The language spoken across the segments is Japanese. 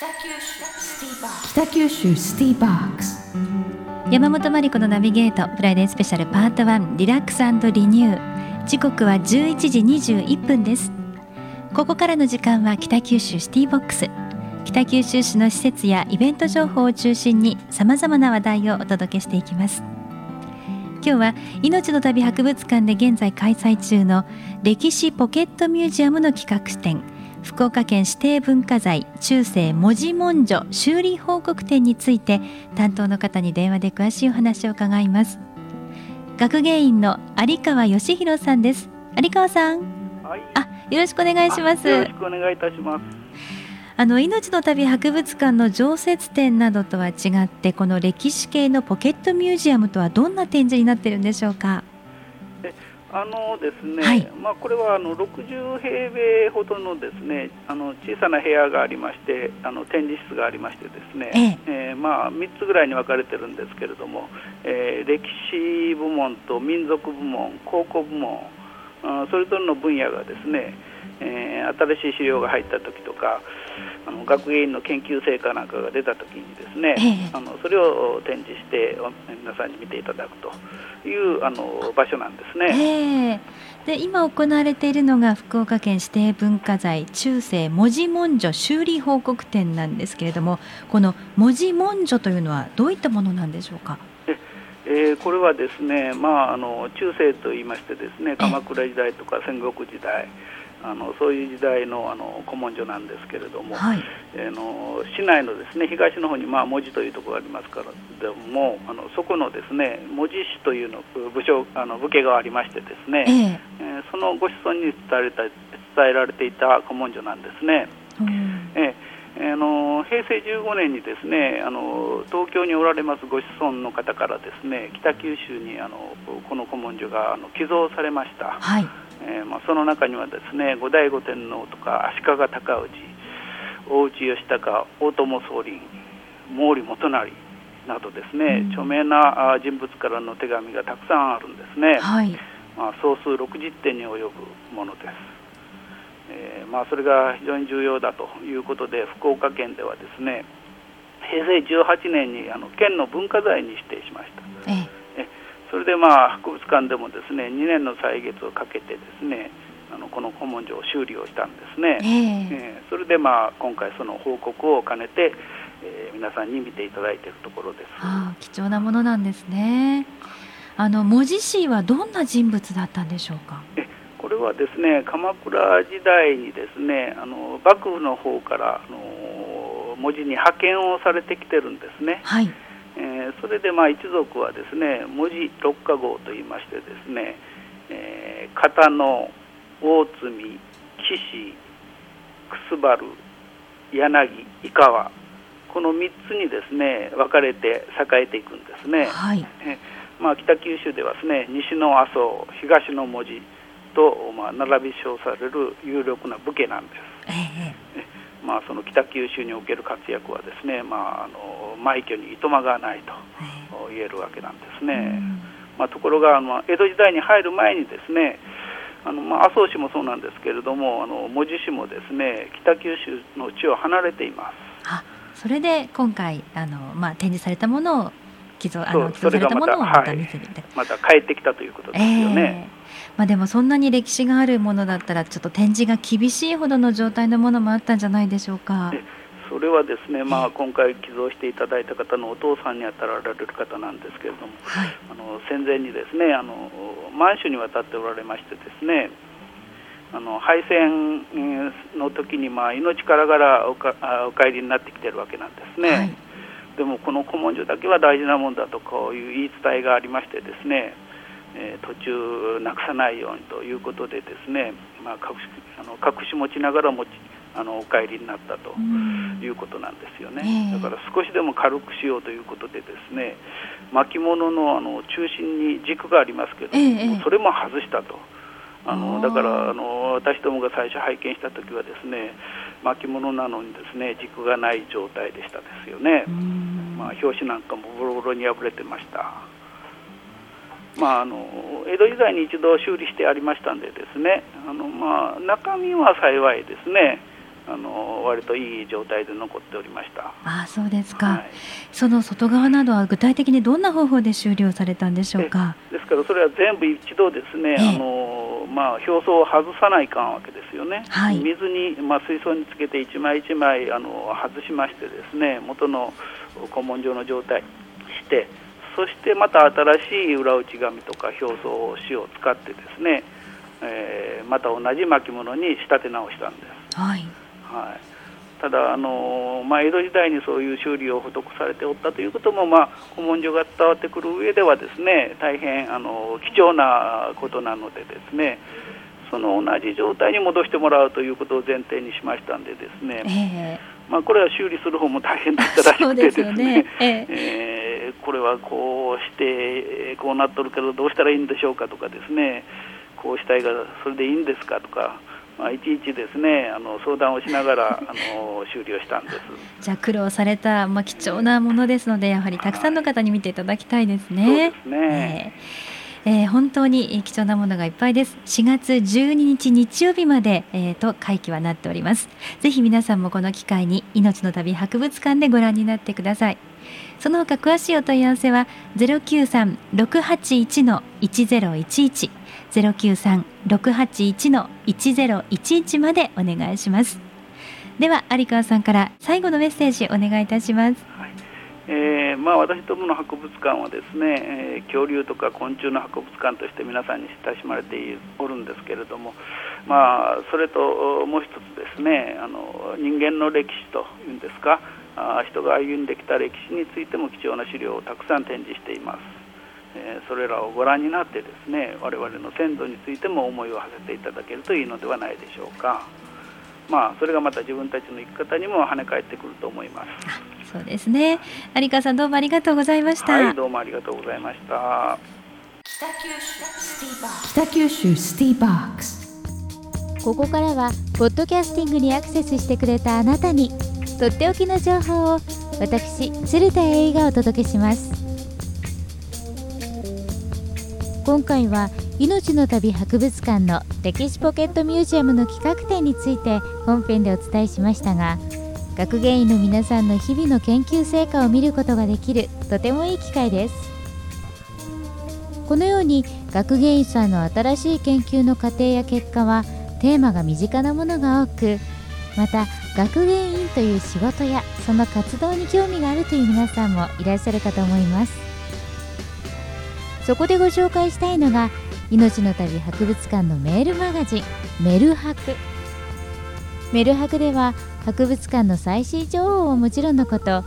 北九州シティボックス。山本真理子のナビゲートフライデースペシャルパート1リラックスリニュー。時刻は11時21分です。ここからの時間は北九州シティボックス。北九州市の施設やイベント情報を中心にさまざまな話題をお届けしていきます。今日は命の旅博物館で現在開催中の歴史ポケットミュージアムの企画展。福岡県指定文化財中世門司文書修理報告展について担当の方に電話で詳しいお話を伺います。学芸員の有川義弘さんです。有川さん、はい、あよろしくお願いします。よろしくお願いいたします。あの命の旅博物館の常設展などとは違ってこの歴史系のポケットミュージアムとはどんな展示になっているんでしょうか？あのですね、はい、まあ、これはあの60平米ほどのですねあの小さな部屋がありましてあの展示室がありましてですね、ええ。えー、まあ、3つぐらいに分かれてるんですけれども、えー、歴史部門と民族部門考古部門あそれぞれの分野がですね、えー、新しい資料が入った時とかあの学芸員の研究成果なんかが出た時にですね、えあのそれを展示して皆さんに見ていただくというあの場所なんですね。えで今行われているのが福岡県指定文化財中世文字文書修理報告展なんですけれどもこの文字文書というのはどういったものなんでしょうか？えー、これはですね、まあ、あの中世といいましてですね鎌倉時代とか戦国時代あのそういう時代のあの古文書なんですけれども、はい、えー、の市内のですね東の方にまあ文字というところがありますからでもあのそこのですね文字師というの部署あの武家がありましてですね、えー、えー、そのご子孫に伝えられた伝えられていた古文書なんですね。うん、えーあの平成15年にですねあの東京におられますご子孫の方からですね北九州にあのこの古文書があの寄贈されました、はいえーまあ、その中にはですね後醍醐天皇とか足利尊氏大内義孝大友宗麟毛利元就などですね、うん、著名な人物からの手紙がたくさんあるんですね、はい、まあ、総数60点に及ぶものです、えーまあ、それが非常に重要だということで福岡県ではですね平成18年にあの県の文化財に指定しました、ええそれでまあ博物館でもですね2年の歳月をかけてですねあのこの古文書を修理をしたんですね、えー、えー、それでまあ今回その報告を兼ねて、えー、皆さんに見ていただいているところです、あ、貴重なものなんですね。あの文字師はどんな人物だったんでしょうか？えこれはですね鎌倉時代にですねあの幕府の方からあの文字に派遣をされてきてるんですね。はい。えー、それでまあ一族はですね文字六花号といいましてですね、えー、片野大隅岸くすばる柳井川この3つにですね分かれて栄えていくんですね、はい、えまあ、北九州ではですね西の麻生東の文字と、まあ、並び称される有力な武家なんです、えーまあ、その北九州における活躍はですね、まあ、あの枚挙にいとまがないと言えるわけなんですね。まあ、ところが、まあ、江戸時代に入る前にですねあの、まあ、麻生氏もそうなんですけれどもあの門司市もですね北九州の地を離れています。あそれで今回あの、まあ、展示されたものを寄贈あの寄贈されたものをまた見せて、はい、また帰ってきたということですよね。えーまあ、でもそんなに歴史があるものだったらちょっと展示が厳しいほどの状態のものもあったんじゃないでしょうか。それはですね、まあ、今回寄贈していただいた方のお父さんに当たられる方なんですけれども、はい、あの戦前にですねあの満州に渡っておられましてですねあの敗戦の時にまあ命からがらおかお帰りになってきてるわけなんですね、はい、でもこの古文書だけは大事なもんだとこういう言い伝えがありましてですねえー、途中なくさないようにということでですね、まあ、隠しあの隠し持ちながら持ちあのお帰りになったということなんですよね、えー、だから少しでも軽くしようということでですね巻物のあの中心に軸がありますけど、えー、それも外したと。あのだからあの私どもが最初拝見した時はですね巻物なのにですね軸がない状態でしたですよね、まあ、表紙なんかもボロボロに破れてました。まあ、あの江戸時代に一度修理してありましたんでですねあの、まあ、中身は幸いですねあの割といい状態で残っておりました。あそうですか、はい、その外側などは具体的にどんな方法で修理をされたんでしょうか？ですからそれは全部一度ですね、あのまあ、表層を外さないかんわけですよね、はい、水に、まあ、水槽につけて一枚一枚あの外しましてですね元の古文書の状態してそしてまた新しい裏打ち紙とか表層紙を使ってですね、えー、また同じ巻物に仕立て直したんです。はいはい、ただあの、まあ、江戸時代にそういう修理を施されておったということも、まあ、古文書が伝わってくる上ではですね大変あの貴重なことなのでですねその同じ状態に戻してもらうということを前提にしましたんでですね、えー、まあ、これは修理する方も大変だったらしくてですねえー、えー、これはこうしてこうなっとるけどどうしたらいいんでしょうかとかですねこうしたいがそれでいいんですかとかまあ、いちいちですねあの相談をしながらあの修理をしたんですじゃあ苦労された、まあ、貴重なものですのでやはりたくさんの方に見ていただきたいですね。そうですね、えーえー、本当に貴重なものがいっぱいです。4月12日日曜日まで、えー、と会期はなっております。ぜひ皆さんもこの機会に命の旅博物館でご覧になってください。その他詳しいお問い合わせは093-681-1011ゼロ九三六八一の一ゼロ一一までお願いします。では有川さんから最後のメッセージお願いいたします、はい。えーまあ、私どもの博物館はですね、えー、恐竜とか昆虫の博物館として皆さんに親しまれておるんですけれども、まあ、それともう一つですねあの人間の歴史というんですかあ人が歩んできた歴史についても貴重な資料をたくさん展示しています。えそれらをご覧になってですね我々の先祖についても思いを馳せていただけるといいのではないでしょうか。まあ、それがまた自分たちの生き方にも跳ね返ってくると思います。そうですね。有川さんどうもありがとうございました。はい、どうもありがとうございました。北九州スティーバックス。ここからはポッドキャスティングにアクセスしてくれたあなたにとっておきの情報を私鶴田英がお届けします。今回は命の旅博物館の歴史ポケットミュージアムの企画展について本編でお伝えしましたが学芸員の皆さんの日々の研究成果を見ることができるとてもいい機会です。このように学芸員さんの新しい研究の過程や結果はテーマが身近なものが多くまた学芸員という仕事やその活動に興味があるという皆さんもいらっしゃるかと思います。そこでご紹介したいのが命の旅博物館のメールマガジンメル博メル博では博物館の最新情報はもちろんのこと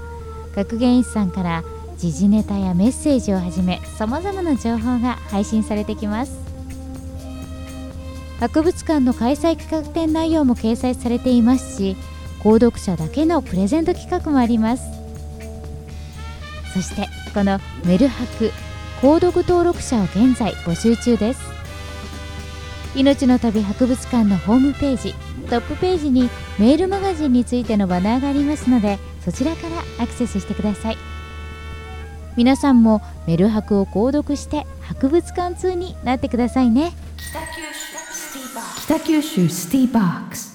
学芸員さんから時事ネタやメッセージをはじめさまざまな情報が配信されてきます。博物館の開催企画展内容も掲載されていますし購読者だけのプレゼント企画もあります。そしてこのメル博購読登録者を現在募集中です。命の旅博物館のホームページトップページにメールマガジンについてのバナーがありますのでそちらからアクセスしてください。皆さんもメル博を購読して博物館通になってくださいね。北九州スティーバック。ス